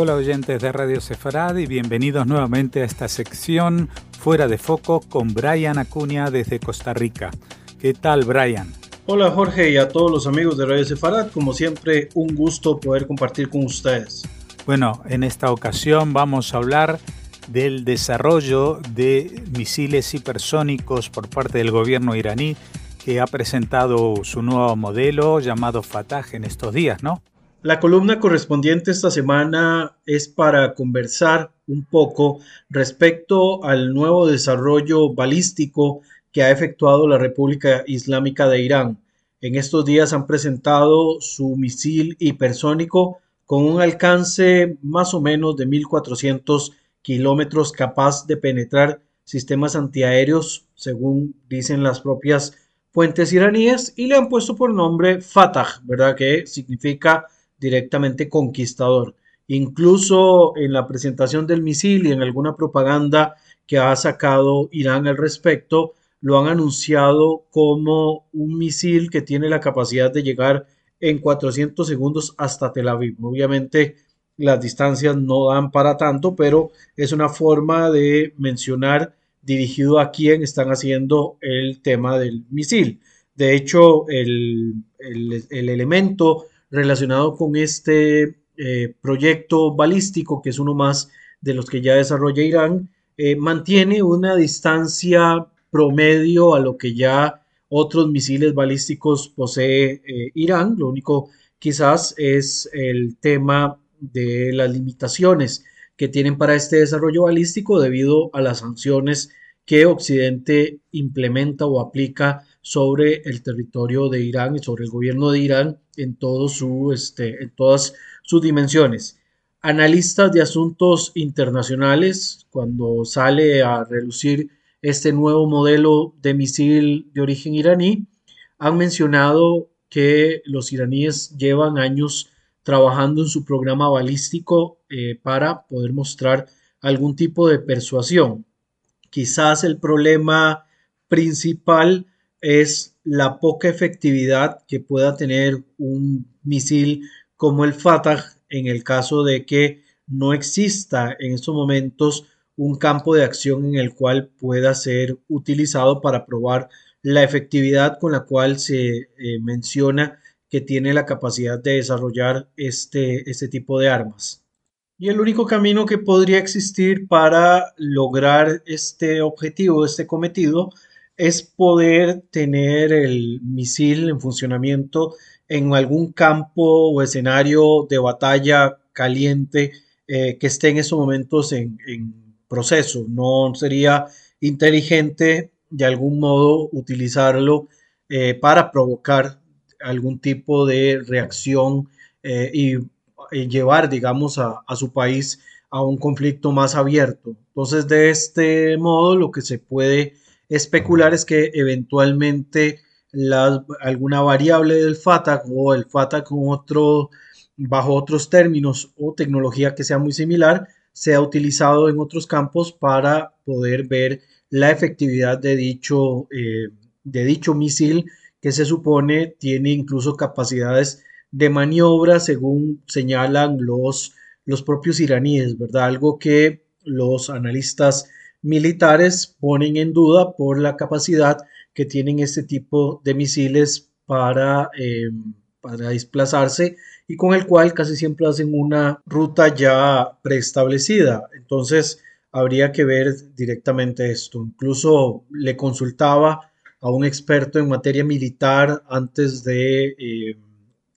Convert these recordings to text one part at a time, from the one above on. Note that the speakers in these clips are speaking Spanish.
Hola oyentes de Radio Sefarad y bienvenidos nuevamente a esta sección Fuera de Foco con Brian Acuña desde Costa Rica. ¿Qué tal Brian? Hola Jorge y a todos los amigos de Radio Sefarad, como siempre un gusto poder compartir con ustedes. Bueno, en esta ocasión vamos a hablar del desarrollo de misiles hipersónicos por parte del gobierno iraní que ha presentado su nuevo modelo llamado Fatah en estos días, ¿no? La columna correspondiente esta semana es para conversar un poco respecto al nuevo desarrollo balístico que ha efectuado la República Islámica de Irán. En estos días han presentado su misil hipersónico con un alcance más o menos de 1.400 kilómetros capaz de penetrar sistemas antiaéreos, según dicen las propias fuentes iraníes, y le han puesto por nombre Fatah, ¿verdad? Que significa directamente conquistador. Incluso en la presentación del misil y en alguna propaganda que ha sacado Irán al respecto, lo han anunciado como un misil que tiene la capacidad de llegar en 400 segundos hasta Tel Aviv. Obviamente las distancias no dan para tanto, pero es una forma de mencionar dirigido a quién están haciendo el tema del misil. De hecho, el, elemento relacionado con este eh, proyecto balístico, que es uno más de los que ya desarrolla Irán, eh, mantiene una distancia promedio a lo que ya otros misiles balísticos posee eh, Irán. Lo único quizás es el tema de las limitaciones que tienen para este desarrollo balístico debido a las sanciones que Occidente implementa o aplica sobre el territorio de Irán y sobre el gobierno de Irán en, su, este, en todas sus dimensiones. Analistas de asuntos internacionales, cuando sale a relucir este nuevo modelo de misil de origen iraní, han mencionado que los iraníes llevan años trabajando en su programa balístico eh, para poder mostrar algún tipo de persuasión. Quizás el problema principal es la poca efectividad que pueda tener un misil como el Fatah en el caso de que no exista en estos momentos un campo de acción en el cual pueda ser utilizado para probar la efectividad con la cual se eh, menciona que tiene la capacidad de desarrollar este, este tipo de armas. Y el único camino que podría existir para lograr este objetivo, este cometido, es poder tener el misil en funcionamiento en algún campo o escenario de batalla caliente eh, que esté en estos momentos en proceso. No sería inteligente de algún modo utilizarlo eh, para provocar algún tipo de reacción eh, y, llevar, digamos, a, su país a un conflicto más abierto. Entonces, de este modo, lo que se puede especular es que eventualmente alguna variable del FATA o el FATA con otro, bajo otros términos o tecnología que sea muy similar, se ha utilizado en otros campos para poder ver la efectividad de dicho, eh, de dicho misil que se supone tiene incluso capacidades de maniobra según señalan los, los propios iraníes, ¿verdad? Algo que los analistas militares ponen en duda por la capacidad que tienen este tipo de misiles para, eh, para desplazarse y con el cual casi siempre hacen una ruta ya preestablecida. Entonces, habría que ver directamente esto. Incluso le consultaba a un experto en materia militar antes de, eh,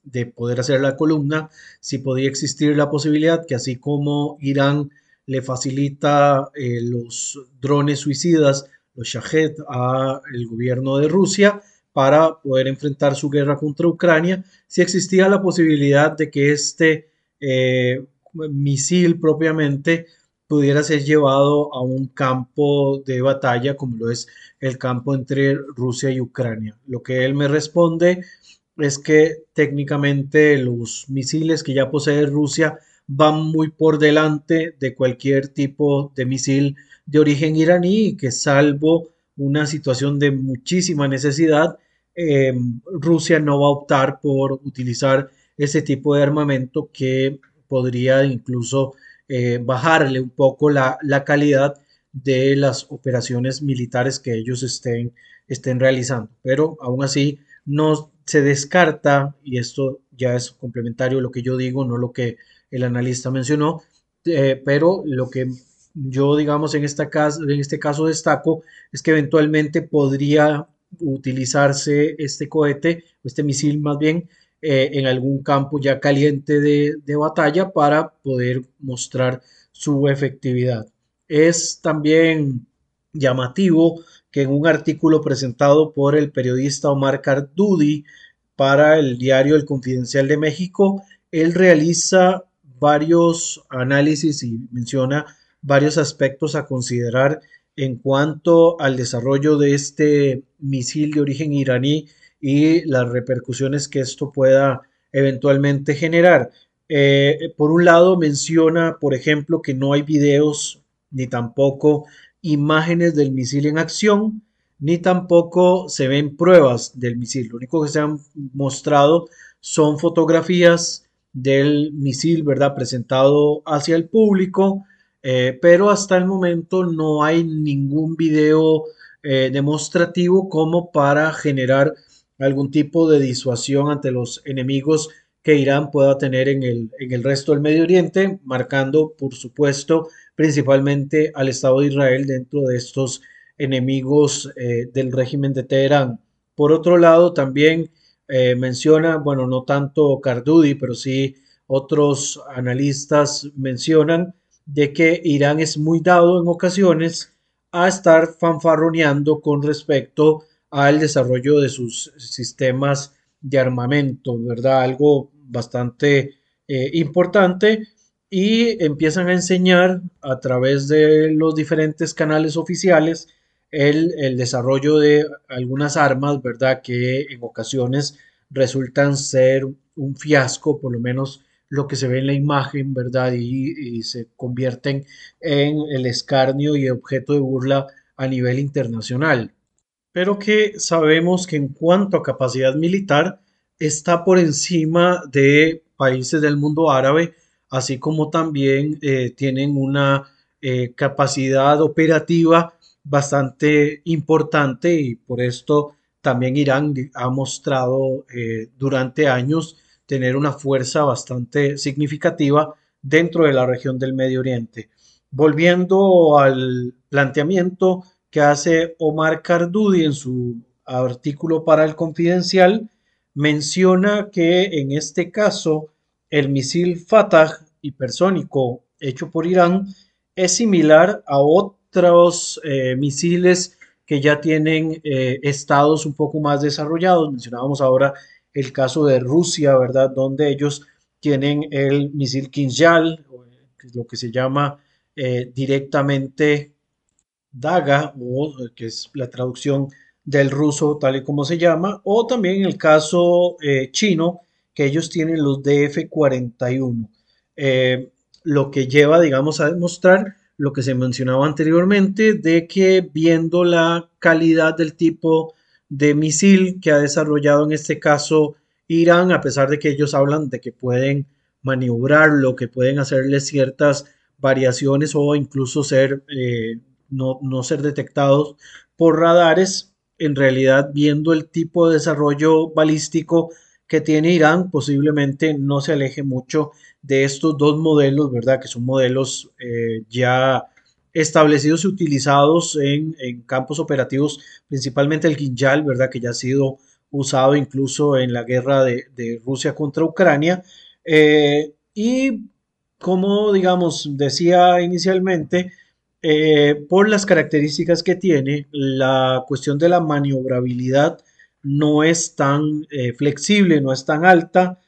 de poder hacer la columna si podía existir la posibilidad que así como Irán le facilita eh, los drones suicidas, los Shahed, al gobierno de Rusia, para poder enfrentar su guerra contra Ucrania, si existía la posibilidad de que este eh, misil propiamente pudiera ser llevado a un campo de batalla como lo es el campo entre Rusia y Ucrania. Lo que él me responde es que técnicamente los misiles que ya posee Rusia van muy por delante de cualquier tipo de misil de origen iraní y que salvo una situación de muchísima necesidad, em, Rusia no va a optar por utilizar ese tipo de armamento que podría incluso eh, bajarle un poco la, calidad de las operaciones militares que ellos estén, estén realizando. Pero aún así no se descarta, y esto ya es complementario a lo que yo digo, no lo que el analista mencionó, eh, pero lo que yo, digamos, en, este caso destaco es que eventualmente podría utilizarse este cohete, este misil más bien, eh, en algún campo ya caliente de, batalla para poder mostrar su efectividad. Es también llamativo que en un artículo presentado por el periodista Omar Cardudi para el diario El Confidencial de México, él realiza varios análisis y menciona varios aspectos a considerar en cuanto al desarrollo de este misil de origen iraní y las repercusiones que esto pueda eventualmente generar. Eh, por un lado, menciona, por ejemplo, que no hay videos ni tampoco imágenes del misil en acción, ni tampoco se ven pruebas del misil. Lo único que se han mostrado son fotografías del misil, ¿verdad? Presentado hacia el público, eh, pero hasta el momento no hay ningún video eh, demostrativo como para generar algún tipo de disuasión ante los enemigos que Irán pueda tener en el, en el resto del Medio Oriente, marcando, por supuesto, principalmente al Estado de Israel dentro de estos enemigos eh, del régimen de Teherán. Por otro lado, también menciona, bueno, no tanto Cardudi, pero sí otros analistas mencionan de que Irán es muy dado en ocasiones a estar fanfarroneando con respecto al desarrollo de sus sistemas de armamento, ¿verdad? Algo bastante eh, importante y empiezan a enseñar a través de los diferentes canales oficiales el, el, desarrollo de algunas armas, ¿verdad? Que en ocasiones resultan ser un fiasco, por lo menos lo que se ve en la imagen, ¿verdad? Y, se convierten en el escarnio y objeto de burla a nivel internacional. Pero que sabemos que en cuanto a capacidad militar está por encima de países del mundo árabe, así como también eh, tienen una eh, capacidad operativa bastante importante y por esto también Irán ha mostrado eh, durante años tener una fuerza bastante significativa dentro de la región del Medio Oriente. Volviendo al planteamiento que hace Omar Cardudi en su artículo para el Confidencial, menciona que en este caso el misil Fatah hipersónico hecho por Irán es similar a otros eh, misiles que ya tienen eh, estados un poco más desarrollados. Mencionábamos ahora el caso de Rusia, ¿verdad? Donde ellos tienen el misil Kinjal, lo que se llama eh, directamente Daga, o que es la traducción del ruso tal y como se llama, o también el caso chino, que ellos tienen los DF-41, eh, lo que lleva, digamos, a demostrar lo que se mencionaba anteriormente, de que viendo la calidad del tipo de misil que ha desarrollado en este caso Irán, a pesar de que ellos hablan de que pueden maniobrarlo, que pueden hacerle ciertas variaciones o incluso ser, eh, no, no ser detectados por radares, en realidad viendo el tipo de desarrollo balístico que tiene Irán, posiblemente no se aleje mucho de estos dos modelos, ¿verdad? Que son modelos eh, ya establecidos y utilizados en, campos operativos, principalmente el Ginjal, ¿verdad? Que ya ha sido usado incluso en la guerra de, Rusia contra Ucrania. Eh, y como, digamos, decía inicialmente, eh, por las características que tiene, la cuestión de la maniobrabilidad no es tan flexible, no es tan alta,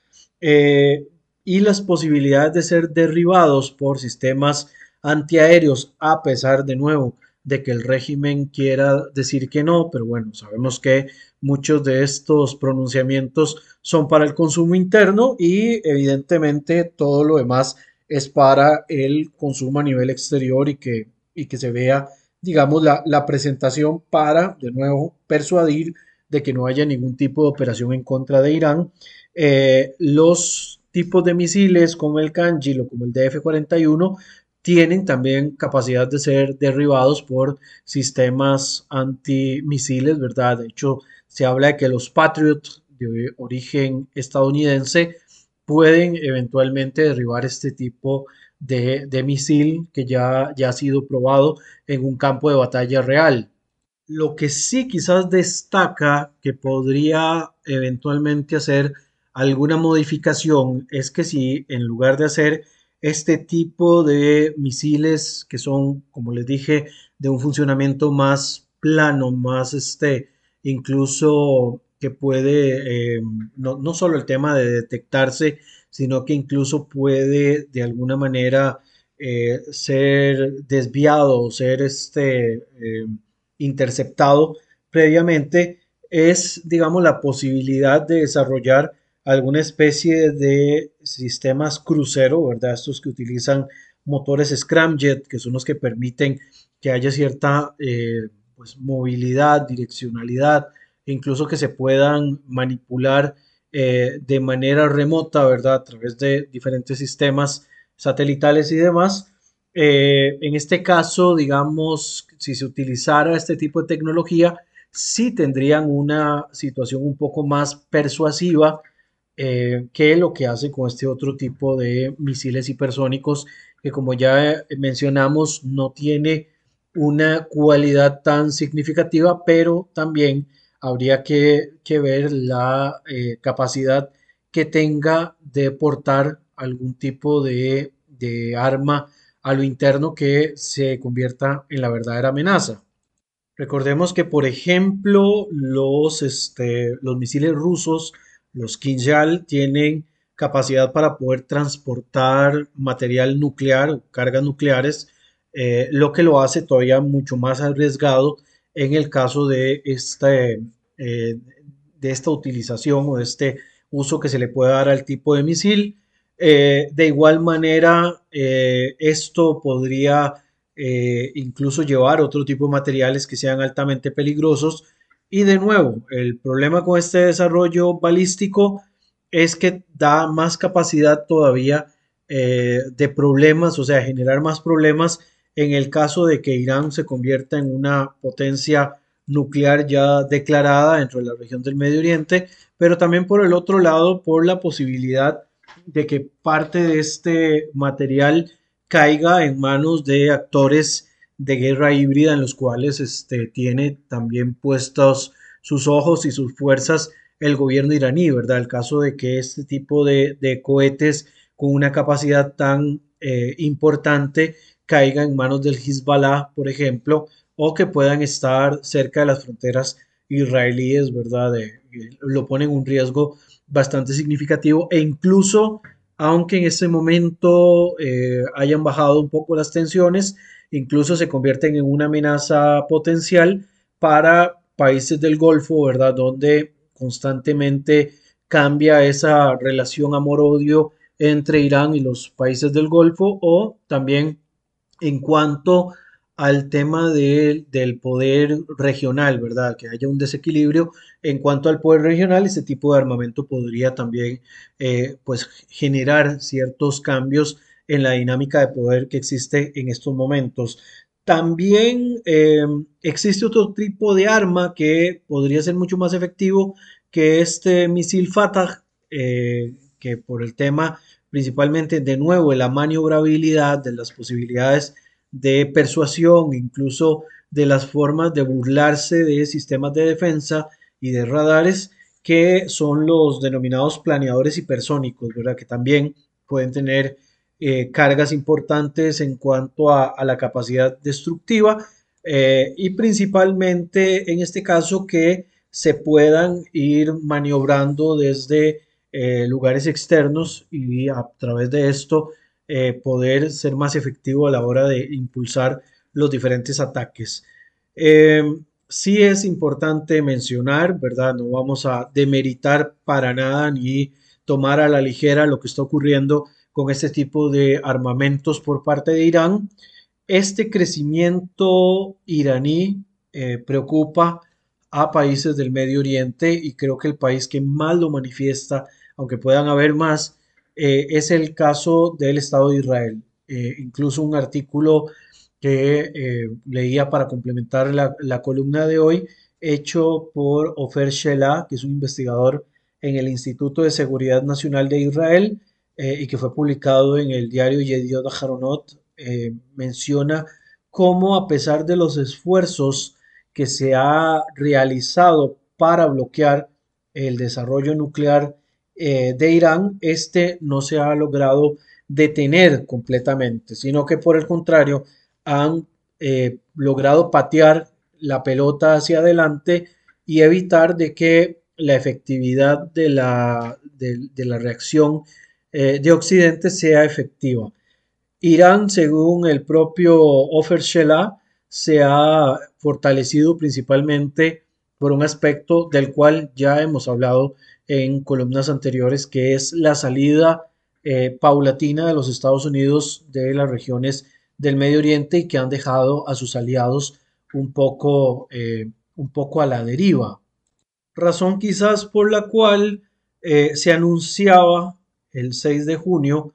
y las posibilidades de ser derribados por sistemas antiaéreos, a pesar de nuevo de que el régimen quiera decir que no, pero bueno, sabemos que muchos de estos pronunciamientos son para el consumo interno y evidentemente todo lo demás es para el consumo a nivel exterior y que, y que se vea, digamos, la, presentación para, de nuevo, persuadir de que no haya ningún tipo de operación en contra de Irán. Eh, los tipos de misiles como el Kangil o como el DF-41 tienen también capacidad de ser derribados por sistemas antimisiles, ¿verdad? De hecho, se habla de que los Patriot de origen estadounidense pueden eventualmente derribar este tipo de, misil que ya, ya ha sido probado en un campo de batalla real. Lo que sí quizás destaca que podría eventualmente hacer alguna modificación es que si en lugar de hacer este tipo de misiles que son, como les dije, de un funcionamiento más plano, más este, incluso que puede, eh, no, no, solo el tema de detectarse, sino que incluso puede de alguna manera eh, ser desviado o ser este, eh, interceptado previamente, es, digamos, la posibilidad de desarrollar alguna especie de sistemas crucero, ¿verdad? Estos que utilizan motores scramjet, que son los que permiten que haya cierta eh, pues, movilidad, direccionalidad, incluso que se puedan manipular eh, de manera remota, ¿verdad? A través de diferentes sistemas satelitales y demás. Eh, en este caso, digamos, si se utilizara este tipo de tecnología, sí tendrían una situación un poco más persuasiva eh, que lo que hace con este otro tipo de misiles hipersónicos que como ya mencionamos no tiene una cualidad tan significativa, pero también habría que, ver la eh, capacidad que tenga de portar algún tipo de, arma a lo interno que se convierta en la verdadera amenaza. Recordemos que, por ejemplo, los, este, los misiles rusos los Kinjal tienen capacidad para poder transportar material nuclear cargas nucleares, eh, lo que lo hace todavía mucho más arriesgado en el caso de, este, eh, de esta utilización o de este uso que se le puede dar al tipo de misil. Eh, de igual manera, esto podría incluso llevar otro tipo de materiales que sean altamente peligrosos y de nuevo, el problema con este desarrollo balístico es que da más capacidad todavía eh, de problemas, o sea, generar más problemas en el caso de que Irán se convierta en una potencia nuclear ya declarada dentro de la región del Medio Oriente, pero también por el otro lado, por la posibilidad de que parte de este material caiga en manos de actores de guerra híbrida en los cuales este, tiene también puestos sus ojos y sus fuerzas el gobierno iraní, ¿verdad? El caso de que este tipo de, cohetes con una capacidad tan eh, importante caiga en manos del Hezbollah, por ejemplo, o que puedan estar cerca de las fronteras israelíes, ¿verdad? lo pone en un riesgo bastante significativo e incluso, aunque en ese momento eh, hayan bajado un poco las tensiones, incluso se convierten en una amenaza potencial para países del Golfo, ¿verdad? Donde constantemente cambia esa relación amor-odio entre Irán y los países del Golfo o también en cuanto al tema del poder regional, ¿verdad? Que haya un desequilibrio en cuanto al poder regional, ese tipo de armamento podría también eh, pues generar ciertos cambios en la dinámica de poder que existe en estos momentos. También eh, existe otro tipo de arma que podría ser mucho más efectivo que este misil Fatah, eh, que por el tema principalmente de nuevo de la maniobrabilidad, de las posibilidades de persuasión, incluso de las formas de burlarse de sistemas de defensa y de radares, que son los denominados planeadores hipersónicos, ¿verdad? Que también pueden tener eh, cargas importantes en cuanto a, la capacidad destructiva eh, y principalmente en este caso que se puedan ir maniobrando desde eh, lugares externos y a través de esto poder ser más efectivo a la hora de impulsar los diferentes ataques. sí es importante mencionar, ¿verdad? No vamos a demeritar para nada ni tomar a la ligera lo que está ocurriendo con este tipo de armamentos por parte de Irán. Este crecimiento iraní eh, preocupa a países del Medio Oriente y creo que el país que más lo manifiesta, aunque puedan haber más, es el caso del Estado de Israel. incluso un artículo que leía para complementar la, la, columna de hoy, hecho por Ofer Shelah, que es un investigador en el Instituto de Seguridad Nacional de Israel y que fue publicado en el diario Yediot Aharonot, menciona cómo a pesar de los esfuerzos que se ha realizado para bloquear el desarrollo nuclear eh, de Irán, este no se ha logrado detener completamente, sino que por el contrario han eh, logrado patear la pelota hacia adelante y evitar de que la efectividad de la, de, la reacción eh, de Occidente sea efectiva. Irán, según el propio Ofer Shelah, se ha fortalecido principalmente por un aspecto del cual ya hemos hablado en columnas anteriores, que es la salida eh, paulatina de los Estados Unidos de las regiones del Medio Oriente y que han dejado a sus aliados un poco, eh, un poco a la deriva. Razón quizás por la cual se anunciaba el 6 de junio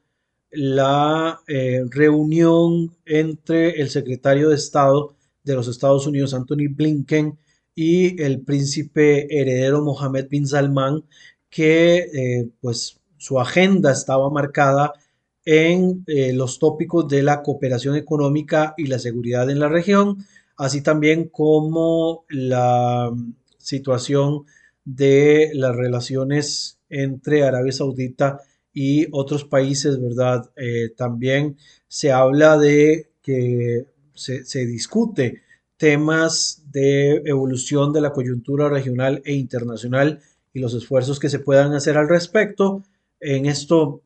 la eh, reunión entre el secretario de Estado de los Estados Unidos, Anthony Blinken, y el príncipe heredero Mohammed bin Salman, que eh, pues su agenda estaba marcada en eh, los tópicos de la cooperación económica y la seguridad en la región, así también como la situación de las relaciones entre Arabia Saudita y otros países, ¿verdad? Eh, también se habla de que se, discute temas de evolución de la coyuntura regional e internacional y los esfuerzos que se puedan hacer al respecto. En esto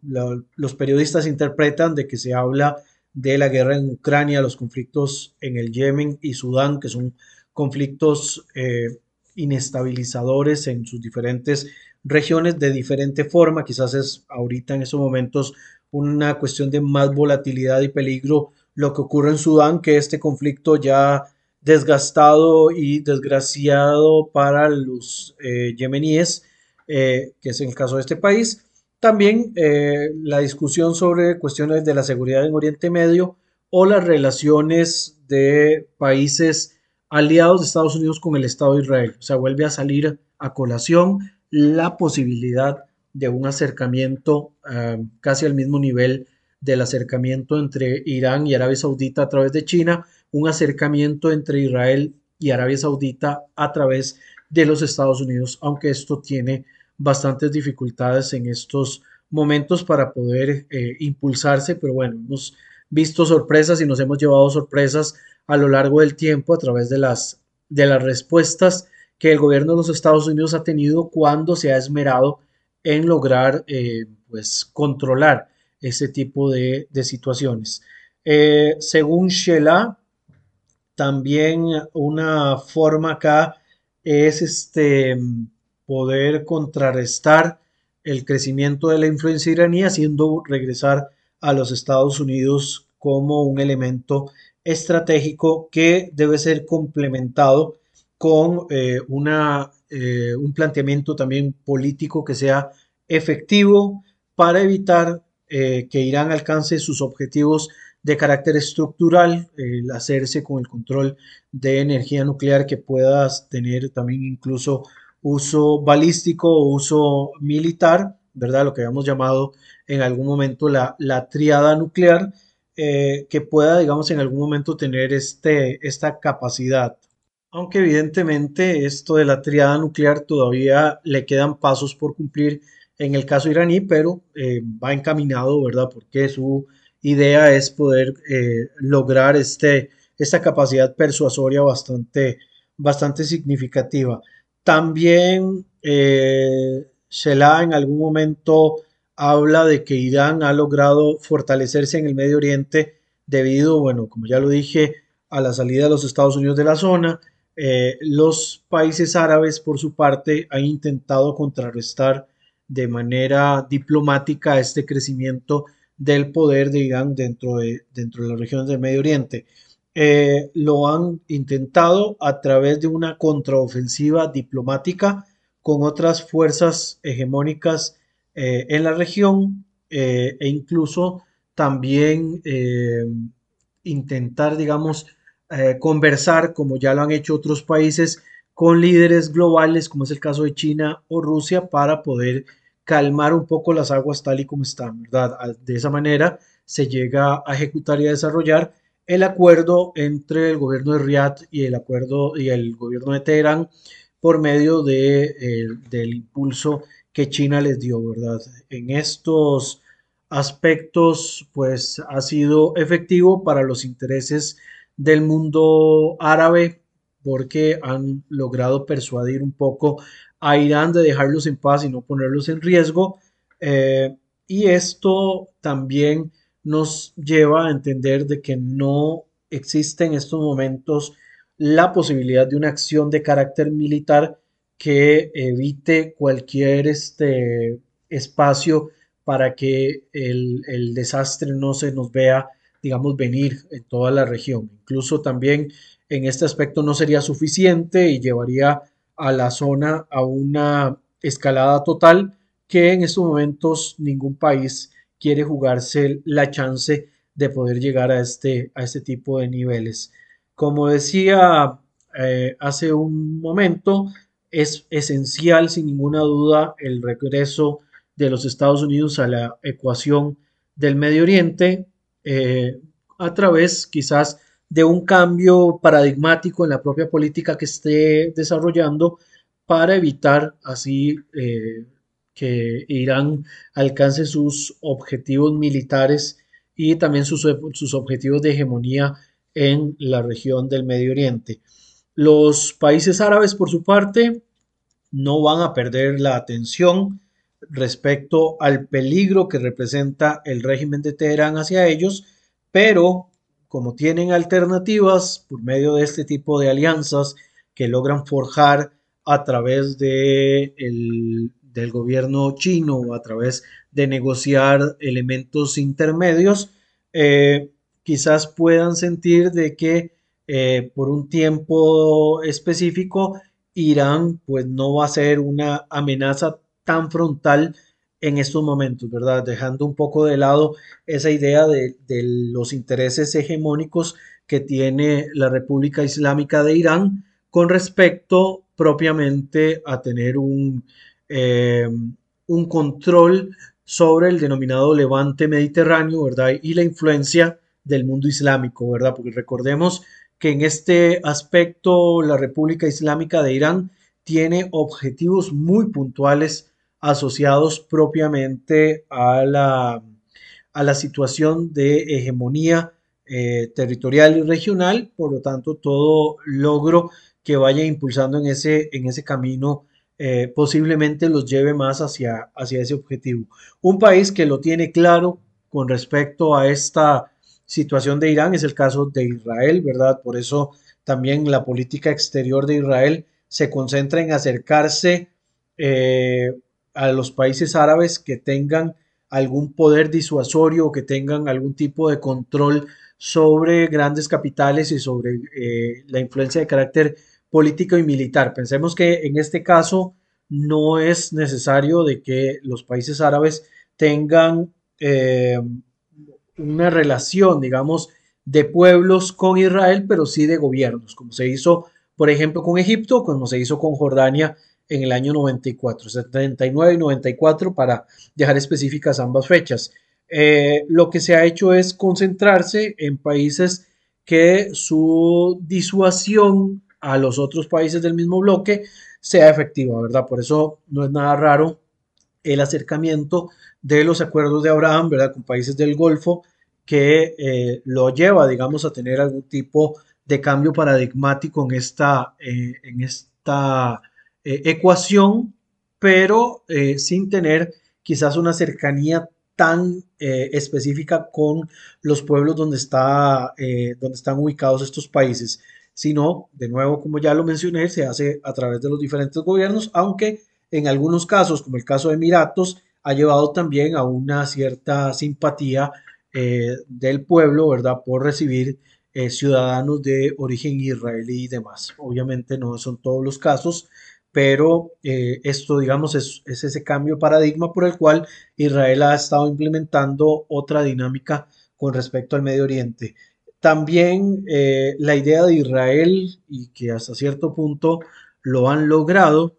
los periodistas interpretan de que se habla de la guerra en Ucrania, los conflictos en el Yemen y Sudán, que son conflictos eh, inestabilizadores en sus diferentes regiones de diferente forma. Quizás es ahorita en estos momentos una cuestión de más volatilidad y peligro lo que ocurre en Sudán, que este conflicto ya desgastado y desgraciado para los eh, yemeníes, eh, que es el caso de este país. También eh, la discusión sobre cuestiones de la seguridad en Oriente Medio o las relaciones de países aliados de Estados Unidos con el Estado de Israel. O sea, vuelve a salir a colación la posibilidad de un acercamiento ah, casi al mismo nivel del acercamiento entre Irán y Arabia Saudita a través de China, un acercamiento entre Israel y Arabia Saudita a través de los Estados Unidos, aunque esto tiene bastantes dificultades en estos momentos para poder eh, impulsarse, pero bueno, hemos visto sorpresas y nos hemos llevado sorpresas a lo largo del tiempo a través de las, de las respuestas que el gobierno de los Estados Unidos ha tenido cuando se ha esmerado en lograr eh, pues, controlar ese tipo de, situaciones. Eh, según Sheila, también una forma acá es este, poder contrarrestar el crecimiento de la influencia iraní, haciendo regresar a los Estados Unidos como un elemento estratégico que debe ser complementado con eh, eh, un planteamiento también político que sea efectivo para evitar eh, que Irán alcance sus objetivos de carácter estructural, el hacerse con el control de energía nuclear que pueda tener también incluso uso balístico o uso militar, ¿verdad? Lo que habíamos llamado en algún momento la, la triada nuclear, que pueda, digamos, en algún momento tener este, esta capacidad aunque evidentemente esto de la triada nuclear todavía le quedan pasos por cumplir en el caso iraní, pero eh, va encaminado, ¿verdad? Porque su idea es poder eh, lograr este, esta capacidad persuasoria bastante, bastante significativa. También eh, Shelah en algún momento habla de que Irán ha logrado fortalecerse en el Medio Oriente debido, bueno, como ya lo dije, a la salida de los Estados Unidos de la zona, eh, los países árabes, por su parte, han intentado contrarrestar de manera diplomática este crecimiento del poder de Irán dentro de, dentro de las regiones del Medio Oriente. Eh, lo han intentado a través de una contraofensiva diplomática con otras fuerzas hegemónicas eh, en la región, e incluso también intentar, digamos, conversar, como ya lo han hecho otros países, con líderes globales, como es el caso de China o Rusia, para poder calmar un poco las aguas tal y como están, ¿verdad? De esa manera se llega a ejecutar y a desarrollar el acuerdo entre el gobierno de Riyadh y el acuerdo y el gobierno de Teherán por medio de, del impulso que China les dio, ¿verdad? En estos aspectos, pues ha sido efectivo para los intereses del mundo árabe porque han logrado persuadir un poco a Irán de dejarlos en paz y no ponerlos en riesgo. Eh, y esto también nos lleva a entender de que no existe en estos momentos la posibilidad de una acción de carácter militar que evite cualquier este, espacio para que el, el, desastre no se nos vea, digamos, venir en toda la región. Incluso también en este aspecto no sería suficiente y llevaría a la zona a una escalada total que en estos momentos ningún país quiere jugarse la chance de poder llegar a este, a este tipo de niveles. Como decía eh, hace un momento, es esencial sin ninguna duda el regreso de los Estados Unidos a la ecuación del Medio Oriente eh, a través quizás de un cambio paradigmático en la propia política que esté desarrollando para evitar así eh, que Irán alcance sus objetivos militares y también sus, sus, objetivos de hegemonía en la región del Medio Oriente. Los países árabes, por su parte, no van a perder la atención respecto al peligro que representa el régimen de Teherán hacia ellos, pero como tienen alternativas por medio de este tipo de alianzas que logran forjar a través de del gobierno chino o a través de negociar elementos intermedios, eh, quizás puedan sentir de que eh, por un tiempo específico Irán pues no va a ser una amenaza tan frontal en estos momentos, ¿verdad? Dejando un poco de lado esa idea de, los intereses hegemónicos que tiene la República Islámica de Irán con respecto propiamente a tener un, eh, un control sobre el denominado levante mediterráneo, ¿verdad? Y la influencia del mundo islámico, ¿verdad? Porque recordemos que en este aspecto la República Islámica de Irán tiene objetivos muy puntuales asociados propiamente a la, a la situación de hegemonía eh, territorial y regional, por lo tanto todo logro que vaya impulsando en ese, en ese camino eh, posiblemente los lleve más hacia, hacia ese objetivo. Un país que lo tiene claro con respecto a esta situación de Irán es el caso de Israel, ¿verdad? Por eso también la política exterior de Israel se concentra en acercarse eh, a los países árabes que tengan algún poder disuasorio o que tengan algún tipo de control sobre grandes capitales y sobre eh, la influencia de carácter político y militar. Pensemos que en este caso no es necesario de que los países árabes tengan eh, una relación, digamos, de pueblos con Israel, pero sí de gobiernos, como se hizo, por ejemplo, con Egipto, como se hizo con Jordania en el año 94, 79 y 94 para dejar específicas ambas fechas. Eh, lo que se ha hecho es concentrarse en países que su disuasión a los otros países del mismo bloque sea efectiva, ¿verdad? Por eso no es nada raro el acercamiento de los acuerdos de Abraham, ¿verdad? Con países del Golfo que eh, lo lleva, digamos, a tener algún tipo de cambio paradigmático en esta, eh, en esta eh, ecuación, pero eh, sin tener quizás una cercanía tan eh, específica con los pueblos donde, está, donde están ubicados estos países, sino, de nuevo, como ya lo mencioné, se hace a través de los diferentes gobiernos, aunque en algunos casos, como el caso de Emiratos, ha llevado también a una cierta simpatía del pueblo, ¿verdad?, por recibir ciudadanos de origen israelí y demás. Obviamente no son todos los casos, pero eh, esto, digamos, es, ese cambio paradigma por el cual Israel ha estado implementando otra dinámica con respecto al Medio Oriente. También eh, la idea de Israel, y que hasta cierto punto lo han logrado,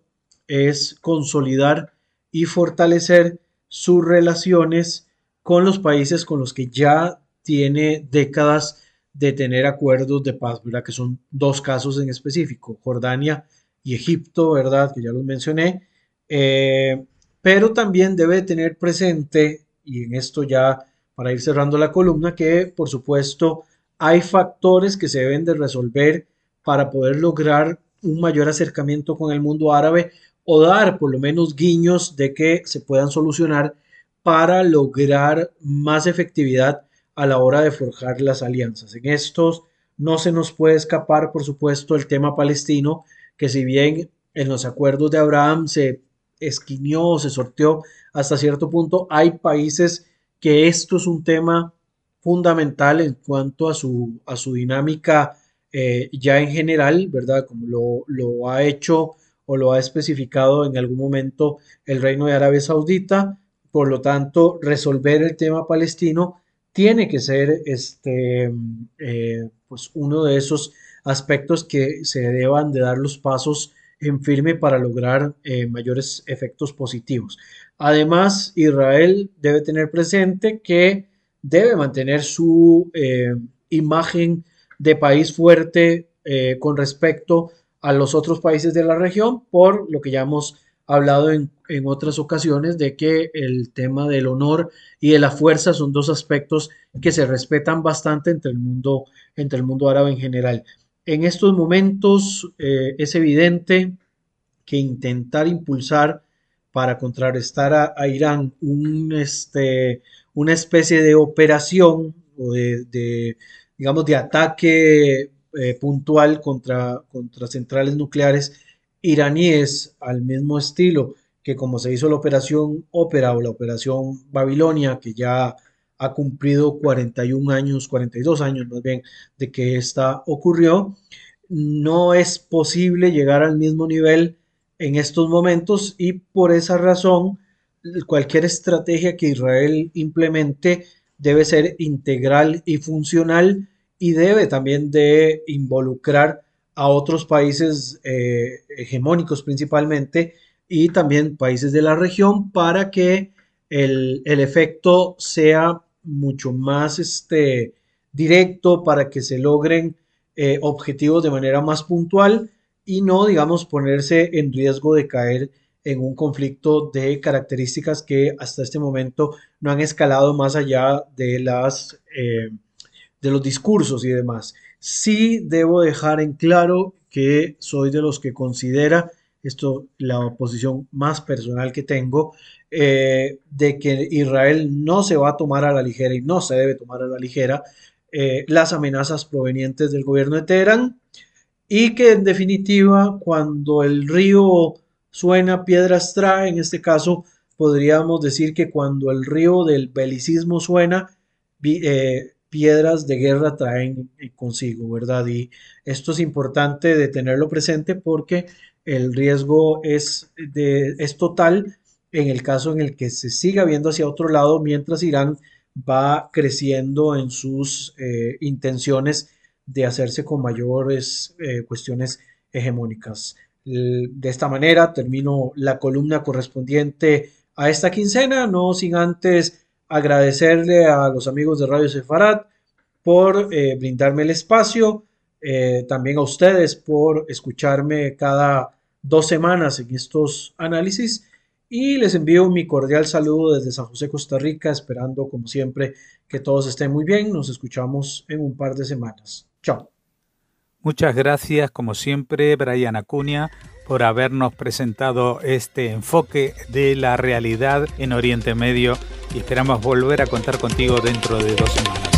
es consolidar y fortalecer sus relaciones con los países con los que ya tiene décadas de tener acuerdos de paz, ¿verdad? Que son dos casos en específico, Jordania Egipto, ¿verdad? Que ya los mencioné. Eh, pero también debe tener presente, y en esto ya para ir cerrando la columna, que por supuesto hay factores que se deben de resolver para poder lograr un mayor acercamiento con el mundo árabe o dar por lo menos guiños de que se puedan solucionar para lograr más efectividad a la hora de forjar las alianzas. En estos no se nos puede escapar, por supuesto, el tema palestino, que si bien en los acuerdos de Abraham se esquinió, se sorteó hasta cierto punto, hay países que esto es un tema fundamental en cuanto a su, a su dinámica eh, ya en general, ¿verdad? Como lo, lo ha hecho o lo ha especificado en algún momento el Reino de Arabia Saudita. Por lo tanto, resolver el tema palestino tiene que ser este, eh, pues uno de esos aspectos que se deban de dar los pasos en firme para lograr eh, mayores efectos positivos. Además, Israel debe tener presente que debe mantener su eh, imagen de país fuerte con respecto a los otros países de la región por lo que ya hemos hablado en, otras ocasiones de que el tema del honor y de la fuerza son dos aspectos que se respetan bastante entre el mundo, entre el mundo árabe en general. En estos momentos eh, es evidente que intentar impulsar para contrarrestar a, Irán un, este, una especie de operación o de, digamos, de ataque eh, puntual contra, contra centrales nucleares iraníes al mismo estilo que como se hizo la operación Ópera o la operación Babilonia, que ya ha cumplido 41 años, 42 años más bien, de que esta ocurrió, no es posible llegar al mismo nivel en estos momentos y por esa razón cualquier estrategia que Israel implemente debe ser integral y funcional y debe también de involucrar a otros países eh, hegemónicos principalmente y también países de la región para que el, efecto sea mucho más este, directo, para que se logren eh, objetivos de manera más puntual y no, digamos, ponerse en riesgo de caer en un conflicto de características que hasta este momento no han escalado más allá de las eh, de los discursos y demás. Sí debo dejar en claro que soy de los que considera, esto la posición más personal que tengo, eh, de que Israel no se va a tomar a la ligera y no se debe tomar a la ligera eh, las amenazas provenientes del gobierno de Teherán y que en definitiva cuando el río suena, piedras trae, en este caso podríamos decir que cuando el río del belicismo suena, eh, piedras de guerra traen consigo, ¿verdad? Y esto es importante de tenerlo presente porque el riesgo es, de, es total en el caso en el que se siga viendo hacia otro lado mientras Irán va creciendo en sus eh, intenciones de hacerse con mayores eh, cuestiones hegemónicas. De esta manera termino la columna correspondiente a esta quincena, no sin antes agradecerle a los amigos de Radio Sefarad por eh, brindarme el espacio, eh, también a ustedes por escucharme cada dos semanas en estos análisis y les envío mi cordial saludo desde San José, Costa Rica, esperando como siempre que todos estén muy bien. Nos escuchamos en un par de semanas. Chao. Muchas gracias, como siempre, Brian Acuña, por habernos presentado este enfoque de la realidad en Oriente Medio y esperamos volver a contar contigo dentro de dos semanas.